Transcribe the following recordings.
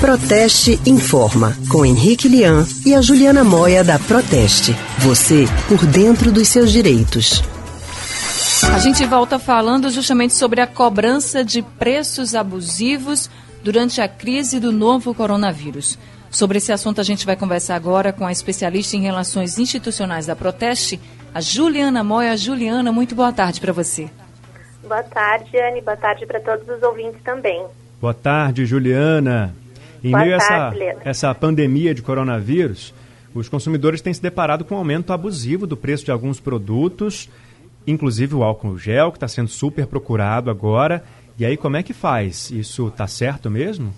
Proteste Informa, com Henrique Lian e a Juliana Moia da Proteste. Você por dentro dos seus direitos. A gente volta falando justamente sobre a cobrança de preços abusivos durante a crise do novo coronavírus. Sobre esse assunto, a gente vai conversar agora com a especialista em relações institucionais da Proteste, a Juliana Moia. Juliana, muito boa tarde para você. Boa tarde, Anne. Boa tarde para todos os ouvintes também. Boa tarde, Juliana. Em Boa meio a essa, essa pandemia de coronavírus, os consumidores têm se deparado com um aumento abusivo do preço de alguns produtos, inclusive o álcool gel, que está sendo super procurado agora. E aí, como é que faz? Isso está certo mesmo?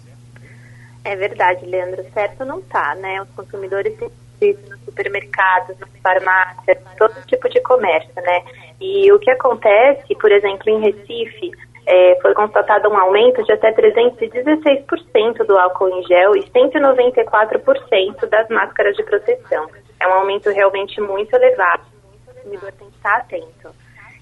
É verdade, Leandro. Certo não tá, né? Os consumidores têm visto nos supermercados, nas farmácias, todo tipo de comércio, né? E o que acontece, por exemplo, em Recife, é, foi constatado um aumento de até 316% do álcool em gel e 194% das máscaras de proteção. É um aumento realmente muito elevado. O consumidor tem que estar atento.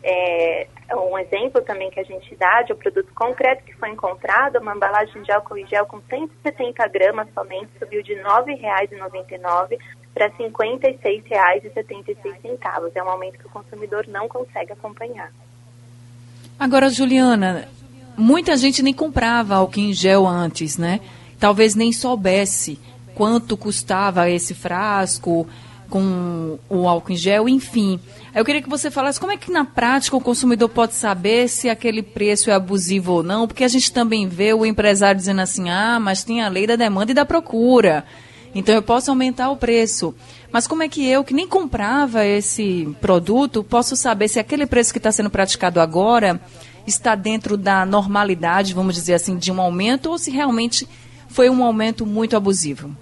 É, um exemplo também que a gente dá de um produto concreto que foi encontrado, uma embalagem de álcool em gel com 170 gramas somente subiu de R$ 9,99 para R$ 56,76. É um aumento que o consumidor não consegue acompanhar. Agora, Juliana, muita gente nem comprava álcool em gel antes, né? Talvez nem soubesse quanto custava esse frasco com o álcool em gel, enfim. Eu queria que você falasse como é que na prática o consumidor pode saber se aquele preço é abusivo ou não, porque a gente também vê o empresário dizendo assim: ah, mas tem a lei da demanda e da procura. Então eu posso aumentar o preço. Mas como é que eu, que nem comprava esse produto, posso saber se aquele preço que está sendo praticado agora está dentro da normalidade, vamos dizer assim, de um aumento, ou se realmente foi um aumento muito abusivo?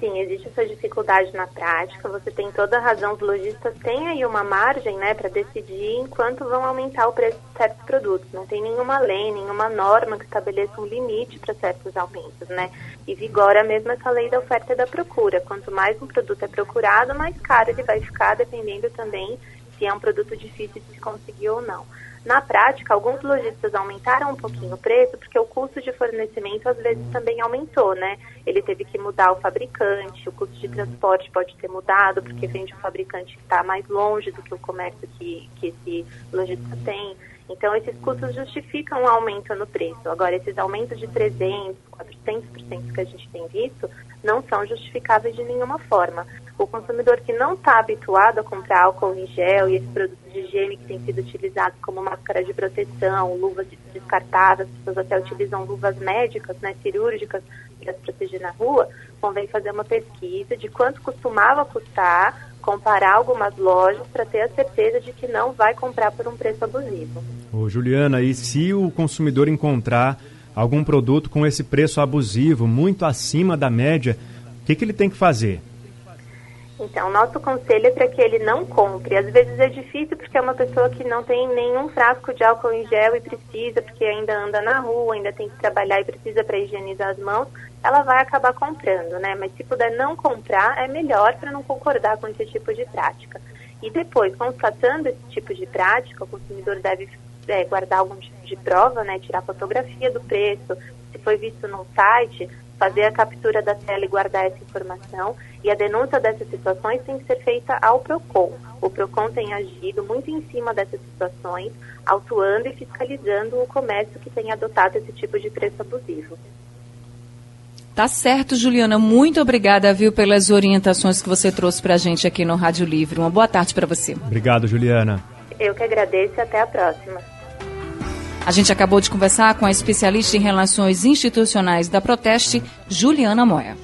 Sim, existe essa dificuldade na prática. Você tem toda a razão. Os lojistas têm aí uma margem, né, para decidir em quanto vão aumentar o preço de certos produtos. Não tem nenhuma lei, nenhuma norma que estabeleça um limite para certos aumentos, né? E vigora mesmo essa lei da oferta e da procura. Quanto mais um produto é procurado, mais caro ele vai ficar, dependendo também se é um produto difícil de se conseguir ou não. Na prática, alguns lojistas aumentaram um pouquinho o preço porque o custo de fornecimento às vezes também aumentou, né? Ele teve que mudar o fabricante, o custo de transporte pode ter mudado porque vem de um fabricante que está mais longe do que o comércio que, que esse lojista tem. Então, esses custos justificam um aumento no preço. Agora, esses aumentos de 300%, 400% que a gente tem visto não são justificáveis de nenhuma forma. O consumidor que não está habituado a comprar álcool em gel e esses produtos de higiene que têm sido utilizados como máscara de proteção, luvas descartáveis, as pessoas até utilizam luvas médicas, né, cirúrgicas, para se proteger na rua, convém fazer uma pesquisa de quanto costumava custar, comparar algumas lojas para ter a certeza de que não vai comprar por um preço abusivo. Ô, Juliana, e se o consumidor encontrar algum produto com esse preço abusivo, muito acima da média, o que, que ele tem que fazer? Então, nosso conselho é para que ele não compre. Às vezes é difícil porque é uma pessoa que não tem nenhum frasco de álcool em gel e precisa, porque ainda anda na rua, ainda tem que trabalhar e precisa para higienizar as mãos, ela vai acabar comprando, né? Mas se puder não comprar, é melhor para não concordar com esse tipo de prática. E depois, constatando esse tipo de prática, o consumidor deve é, guardar algum tipo de prova, né? Tirar fotografia do preço, se foi visto no site, fazer a captura da tela e guardar essa informação. E a denúncia dessas situações tem que ser feita ao PROCON. O PROCON tem agido muito em cima dessas situações, autuando e fiscalizando o comércio que tem adotado esse tipo de preço abusivo. Tá certo, Juliana. Muito obrigada, viu, pelas orientações que você trouxe para a gente aqui no Rádio Livre. Uma boa tarde para você. Obrigado, Juliana. Eu que agradeço e até a próxima. A gente acabou de conversar com a especialista em relações institucionais da Proteste, Juliana Moya.